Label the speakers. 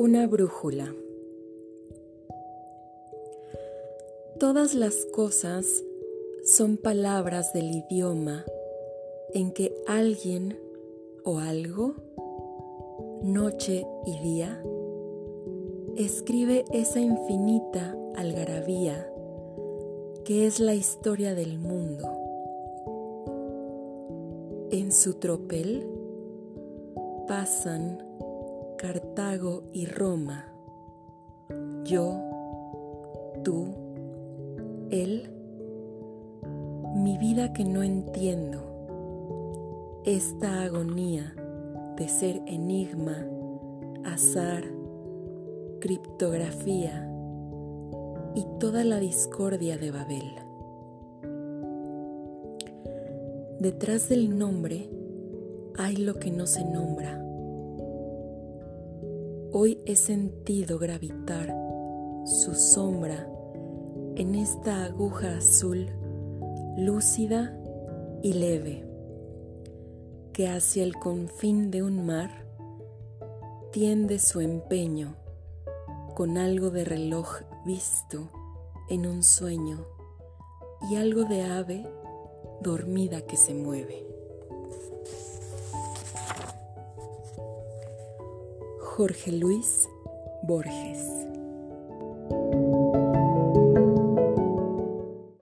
Speaker 1: Una brújula. Todas las cosas son palabras del idioma en que alguien o algo, noche y día, escribe esa infinita algarabía que es la historia del mundo. En su tropel pasan Cartago y Roma, yo, tú, él, mi vida que no entiendo, esta agonía de ser enigma, azar, criptografía, y toda la discordia de Babel. Detrás del nombre hay lo que no se nombra. Hoy he sentido gravitar su sombra en esta aguja azul lúcida y leve que hacia el confín de un mar tiende su empeño con algo de reloj visto en un sueño y algo de ave dormida que se mueve. Jorge Luis Borges